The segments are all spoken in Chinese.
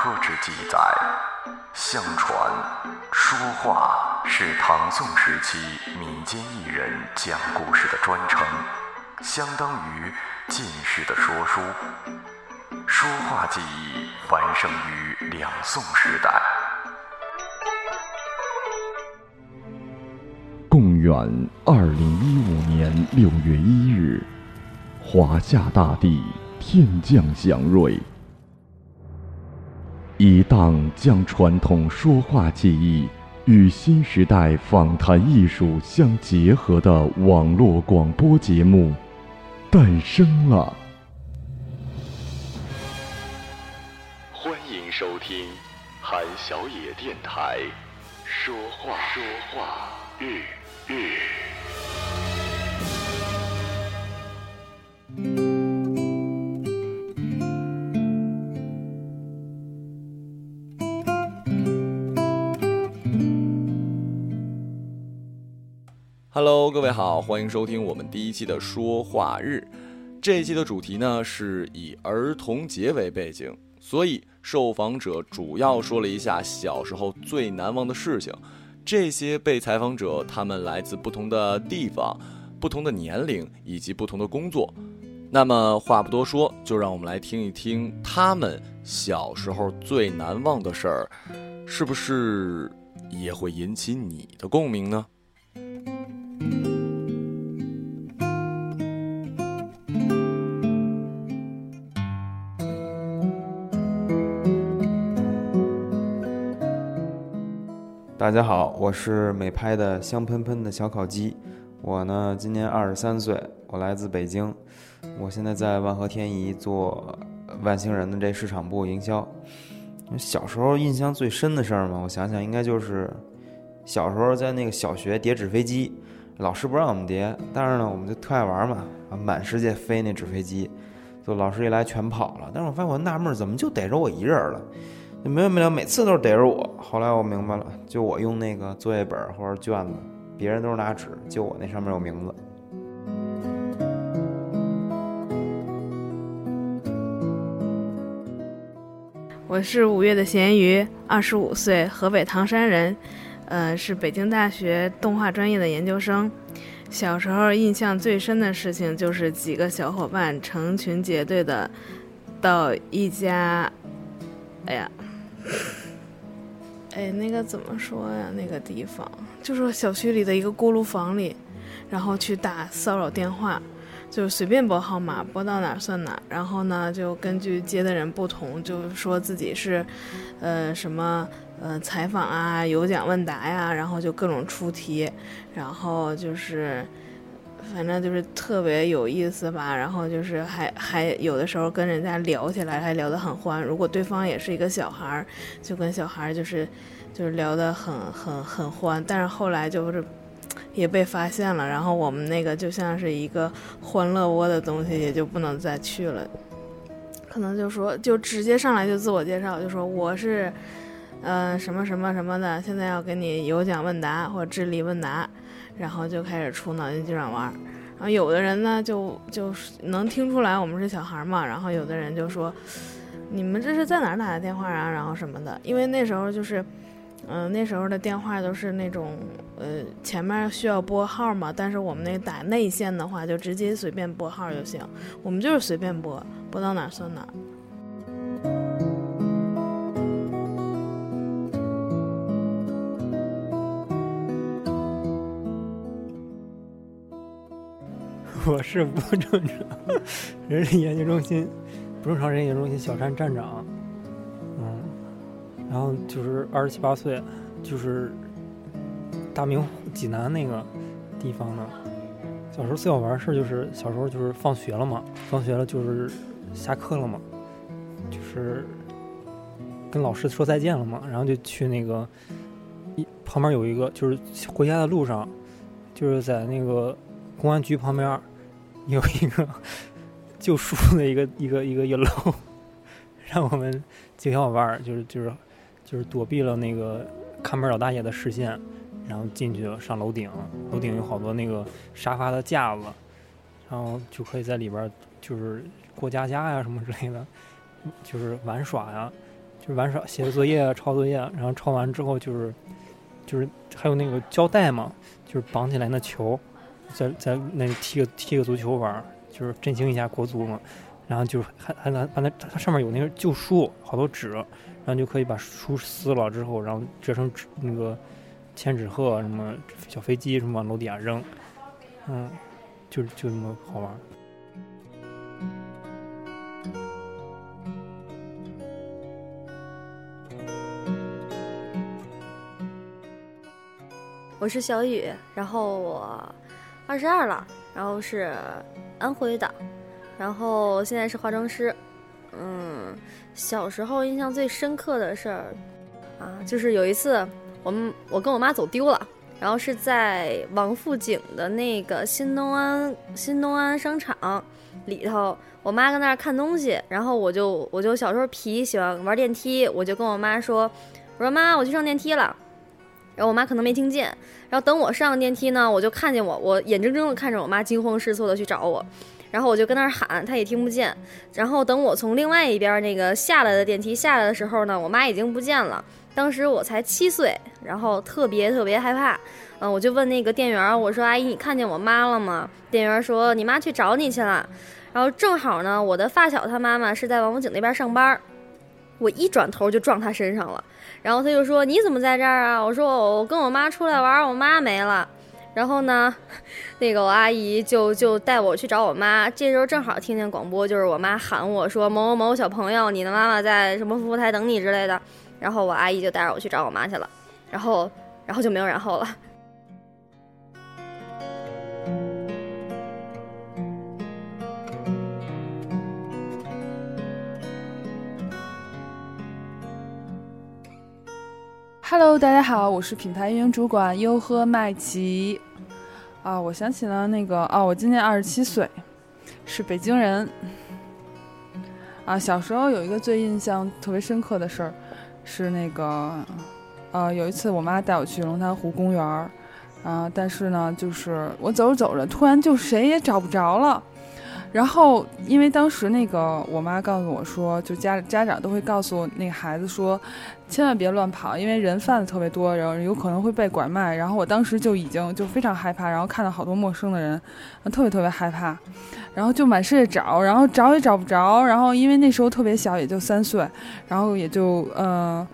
刻之记载，相传说话是唐宋时期民间艺人讲故事的专称，相当于近世的说书。说话技艺繁盛于两宋时代。公元二零一五年六月一日，华夏大地天降祥瑞。一档将传统说话技艺与新时代访谈艺术相结合的网络广播节目诞生了。欢迎收听韩小野电台说话说话日日。Hello，各位好，欢迎收听我们第一期的说话日。这一期的主题呢是以儿童节为背景，所以受访者主要说了一下小时候最难忘的事情。这些被采访者他们来自不同的地方、不同的年龄以及不同的工作。那么话不多说，就让我们来听一听他们小时候最难忘的事儿，是不是也会引起你的共鸣呢？大家好，我是美拍的香喷喷的小烤鸡。我呢今年二十三岁，我来自北京。我现在在万和天宜做万星人的这市场部营销。小时候印象最深的事儿嘛，我想想应该就是小时候在那个小学叠纸飞机，老师不让我们叠，但是呢我们就特爱玩嘛，啊满世界飞那纸飞机，就老师一来全跑了。但是我发现我纳闷，怎么就逮着我一人了？没完没了，每次都是逮着我。后来我明白了，就我用那个作业本或者卷子，别人都是拿纸，就我那上面有名字。我是五月的咸鱼，二十五岁，河北唐山人，呃，是北京大学动画专业的研究生。小时候印象最深的事情就是几个小伙伴成群结队的到一家，哎呀。哎，那个怎么说呀？那个地方就是小区里的一个锅炉房里，然后去打骚扰电话，就随便拨号码，拨到哪儿算哪儿。然后呢，就根据接的人不同，就说自己是，呃，什么呃采访啊、有奖问答呀，然后就各种出题，然后就是。反正就是特别有意思吧，然后就是还还有的时候跟人家聊起来，还聊得很欢。如果对方也是一个小孩儿，就跟小孩儿就是就是聊得很很很欢。但是后来就是也被发现了，然后我们那个就像是一个欢乐窝的东西，也就不能再去了。可能就说就直接上来就自我介绍，就说我是嗯什么什么什么的，现在要给你有奖问答或智力问答。然后就开始出脑筋急转弯，然后有的人呢就就能听出来我们是小孩嘛，然后有的人就说，你们这是在哪儿打的电话啊？然后什么的，因为那时候就是，嗯，那时候的电话都是那种，呃，前面需要拨号嘛，但是我们那打内线的话就直接随便拨号就行，我们就是随便拨，拨到哪儿算哪儿。我是不正常人力研究中心不正常人力研究中心小站站长，嗯，然后就是二十七八岁，就是大明济南那个地方的。小时候最好玩的事就是小时候就是放学了嘛，放学了就是下课了嘛，就是跟老师说再见了嘛，然后就去那个一旁边有一个就是回家的路上，就是在那个公安局旁边。有一个救书的一个一个一个一楼，让我们几个小伙伴儿就是就是就是躲避了那个看门老大爷的视线，然后进去了上楼顶，楼顶有好多那个沙发的架子，然后就可以在里边就是过家家呀什么之类的，就是玩耍呀，就是玩耍、写作业啊、抄作业，然后抄完之后就是就是还有那个胶带嘛，就是绑起来那球，在在那踢个踢个足球玩，就是振兴一下国足嘛。然后就还还能把那它上面有那个旧书，好多纸，然后就可以把书撕了之后，然后折成纸那个千纸鹤什么小飞机什么往楼底下扔，嗯，就就那么好玩。我是小雨，然后我二十二了，然后是安徽的，然后现在是化妆师。嗯，小时候印象最深刻的事儿啊，就是有一次我们我跟我妈走丢了，然后是在王府井的那个新东安新东安商场里头，我妈跟那儿看东西，然后我就我就小时候皮喜欢玩电梯，我就跟我妈说，我说妈，我去上电梯了。然后我妈可能没听见，然后等我上电梯呢，我就看见我，我眼睁睁的看着我妈惊慌失措的去找我，然后我就跟那儿喊，她也听不见。然后等我从另外一边那个下来的电梯下来的时候呢，我妈已经不见了。当时我才七岁，然后特别特别害怕，嗯，我就问那个店员，我说阿姨，你看见我妈了吗？店员说你妈去找你去了。然后正好呢，我的发小他妈妈是在王府井那边上班，我一转头就撞他身上了。然后他就说：“你怎么在这儿啊？”我说：“我跟我妈出来玩，我妈没了。”然后呢，那个我阿姨就就带我去找我妈。这时候正好听见广播，就是我妈喊我说：“某某某小朋友，你的妈妈在什么服务台等你之类的。”然后我阿姨就带着我去找我妈去了。然后，然后就没有然后了。Hello，大家好，我是品牌运营主管优喝麦琪。啊，我想起了那个，哦，我今年二十七岁，是北京人。啊，小时候有一个最印象特别深刻的事儿，是那个，呃，有一次我妈带我去龙潭湖公园儿，啊，但是呢，就是我走着走着，突然就谁也找不着了。然后，因为当时那个我妈告诉我说，就家家长都会告诉那个孩子说，千万别乱跑，因为人贩子特别多，然后有可能会被拐卖。然后我当时就已经就非常害怕，然后看到好多陌生的人，特别特别害怕，然后就满世界找，然后找也找不着。然后因为那时候特别小，也就三岁，然后也就嗯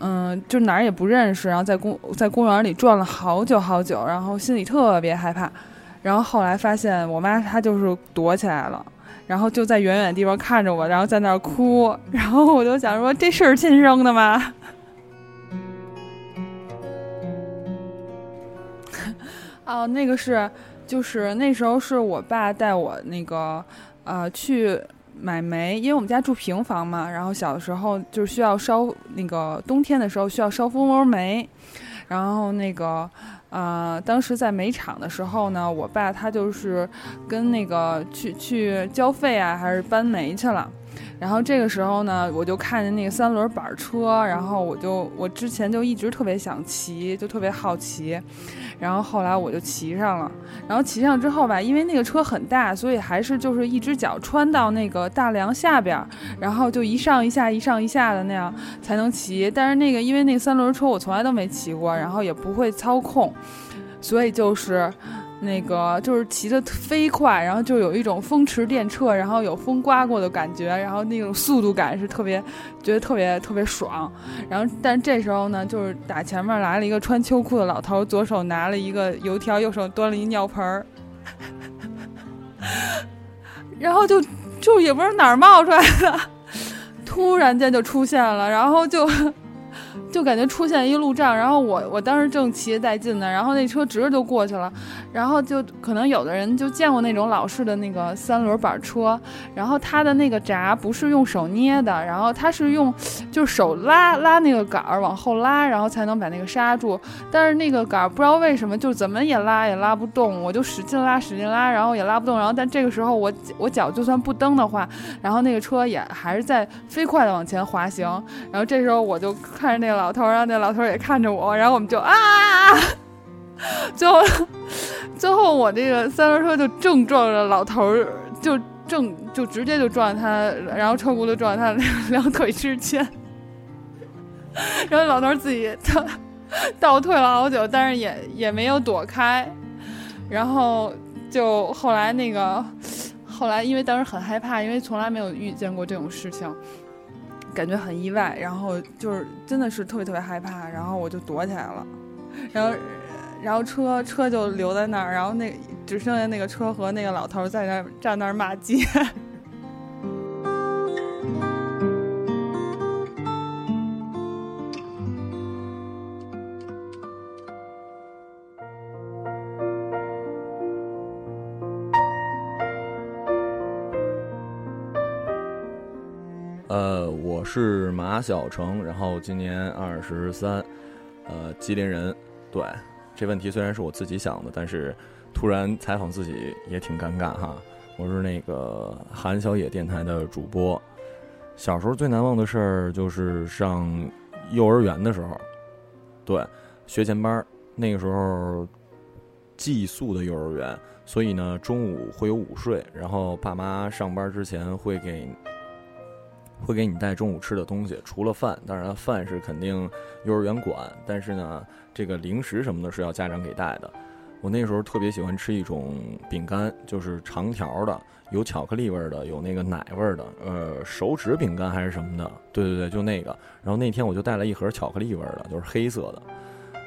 嗯，就哪儿也不认识，然后在公在公园里转了好久好久，然后心里特别害怕。然后后来发现我妈她就是躲起来了，然后就在远远的地方看着我，然后在那儿哭。然后我就想说，这是亲生的吗？哦，那个是，就是那时候是我爸带我那个呃去买煤，因为我们家住平房嘛，然后小的时候就需要烧那个冬天的时候需要烧蜂窝煤，然后那个。啊，当时在煤场的时候呢，我爸他就是跟那个去去交费啊，还是搬煤去了。然后这个时候呢，我就看见那个三轮板车，然后我就我之前就一直特别想骑，就特别好奇。然后后来我就骑上了，然后骑上之后吧，因为那个车很大，所以还是就是一只脚穿到那个大梁下边，然后就一上一下一上一下的那样才能骑。但是那个因为那个三轮车我从来都没骑过，然后也不会操控，所以就是。那个就是骑得飞快，然后就有一种风驰电掣，然后有风刮过的感觉，然后那种速度感是特别，觉得特别特别爽。然后，但这时候呢，就是打前面来了一个穿秋裤的老头，左手拿了一个油条，右手端了一尿盆儿，然后就就也不知道哪儿冒出来的，突然间就出现了，然后就。就感觉出现一路障，然后我我当时正骑得带劲呢，然后那车直着就过去了，然后就可能有的人就见过那种老式的那个三轮板车，然后它的那个闸不是用手捏的，然后它是用就是手拉拉那个杆儿往后拉，然后才能把那个刹住，但是那个杆儿不知道为什么就怎么也拉也拉不动，我就使劲拉使劲拉，然后也拉不动，然后但这个时候我我脚就算不蹬的话，然后那个车也还是在飞快的往前滑行，然后这时候我就看那个。老头，然后那老头也看着我，然后我们就啊，最后最后我这个三轮车就正撞着老头，就正就直接就撞他，然后车轱辘撞他两两腿之间，然后老头自己倒倒退了好久，但是也也没有躲开。然后就后来那个，后来因为当时很害怕，因为从来没有遇见过这种事情，感觉很意外。然后就是真的是特别特别害怕，然后我就躲起来了。然后，然后车车就留在那儿，然后那只剩下那个车和那个老头在那儿站那儿骂街。呃，我是马小成，然后今年二十三，呃，吉林人。对，这问题虽然是我自己想的，但是突然采访自己也挺尴尬哈。我是那个韩小野电台的主播。小时候最难忘的事儿就是上幼儿园的时候，对，学前班，那个时候寄宿的幼儿园，所以呢中午会有午睡，然后爸妈上班之前会给。会给你带中午吃的东西，除了饭，当然饭是肯定幼儿园管，但是呢，这个零食什么的是要家长给带的。我那时候特别喜欢吃一种饼干，就是长条的，有巧克力味的，有那个奶味的，呃，手指饼干还是什么的，对对对，就那个。然后那天我就带了一盒巧克力味的，就是黑色的。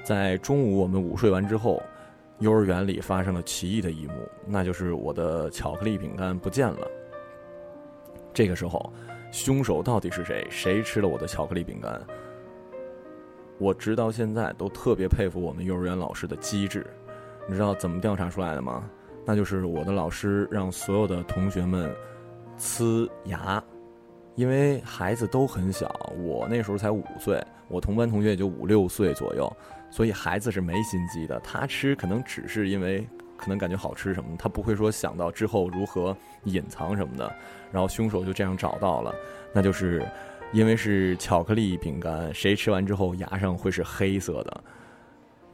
在中午我们午睡完之后，幼儿园里发生了奇异的一幕，那就是我的巧克力饼干不见了。这个时候。凶手到底是谁？谁吃了我的巧克力饼干？我直到现在都特别佩服我们幼儿园老师的机智。你知道怎么调查出来的吗？那就是我的老师让所有的同学们呲牙，因为孩子都很小，我那时候才五岁，我同班同学也就五六岁左右，所以孩子是没心机的。他吃可能只是因为。可能感觉好吃什么，他不会说想到之后如何隐藏什么的，然后凶手就这样找到了，那就是因为是巧克力饼干，谁吃完之后牙上会是黑色的？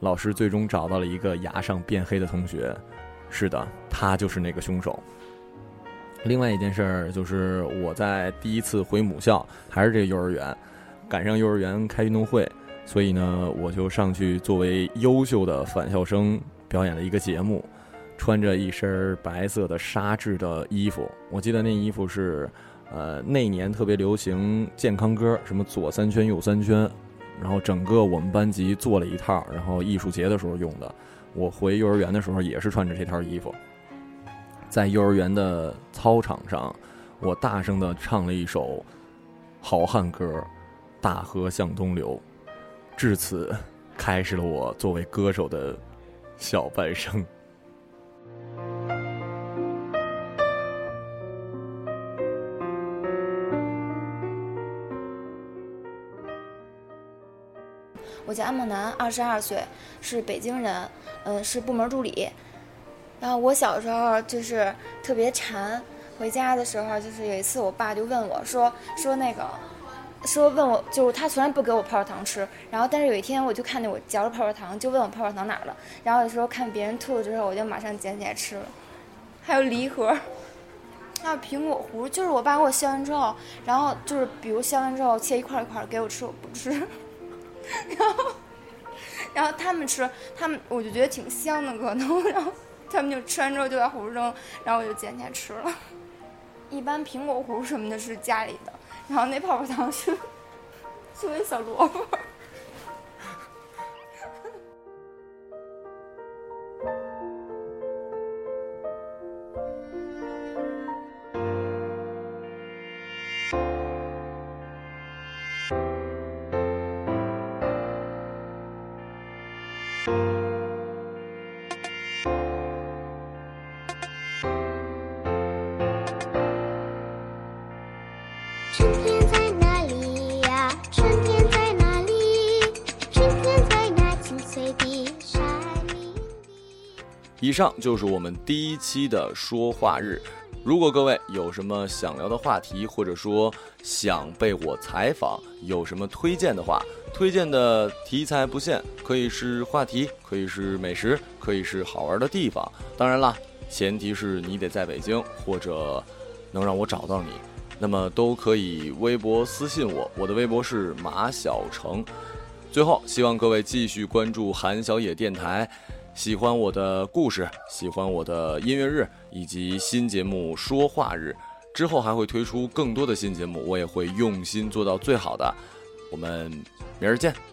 老师最终找到了一个牙上变黑的同学，是的，他就是那个凶手。另外一件事儿就是我在第一次回母校，还是这个幼儿园，赶上幼儿园开运动会，所以呢，我就上去作为优秀的返校生。表演了一个节目，穿着一身白色的纱质的衣服。我记得那衣服是，呃，那年特别流行健康歌，什么左三圈右三圈，然后整个我们班级做了一套，然后艺术节的时候用的。我回幼儿园的时候也是穿着这套衣服，在幼儿园的操场上，我大声的唱了一首好汉歌，《大河向东流》，至此开始了我作为歌手的。小半生。我叫安梦楠，二十二岁，是北京人，嗯，是部门助理。然后我小时候就是特别馋，回家的时候就是有一次，我爸就问我说说那个。说问我，就是他从来不给我泡泡糖吃，然后但是有一天我就看见我嚼着泡泡糖，就问我泡泡糖哪儿了，然后有时候看别人吐了之后，我就马上捡起来吃了。还有梨核，还有苹果核，就是我爸给我削完之后，然后就是比如削完之后切一块一块给我吃，我不吃。然后，然后他们吃，他们我就觉得挺香的可能，然后他们就吃完之后就把核扔，然后我就捡起来吃了。一般苹果核什么的是家里的。然后那泡泡糖是作为小萝卜。春天在哪里呀？春天在哪里？春天在哪里？在冰上以上就是我们第一期的说话日。如果各位有什么想聊的话题，或者说想被我采访，有什么推荐的话，推荐的题材不限，可以是话题，可以是美食，可以是好玩的地方。当然啦，前提是你得在北京，或者能让我找到你。那么都可以微博私信我，我的微博是马小成。最后，希望各位继续关注韩小野电台，喜欢我的故事，喜欢我的音乐日以及新节目说话日，之后还会推出更多的新节目，我也会用心做到最好的。我们明儿见。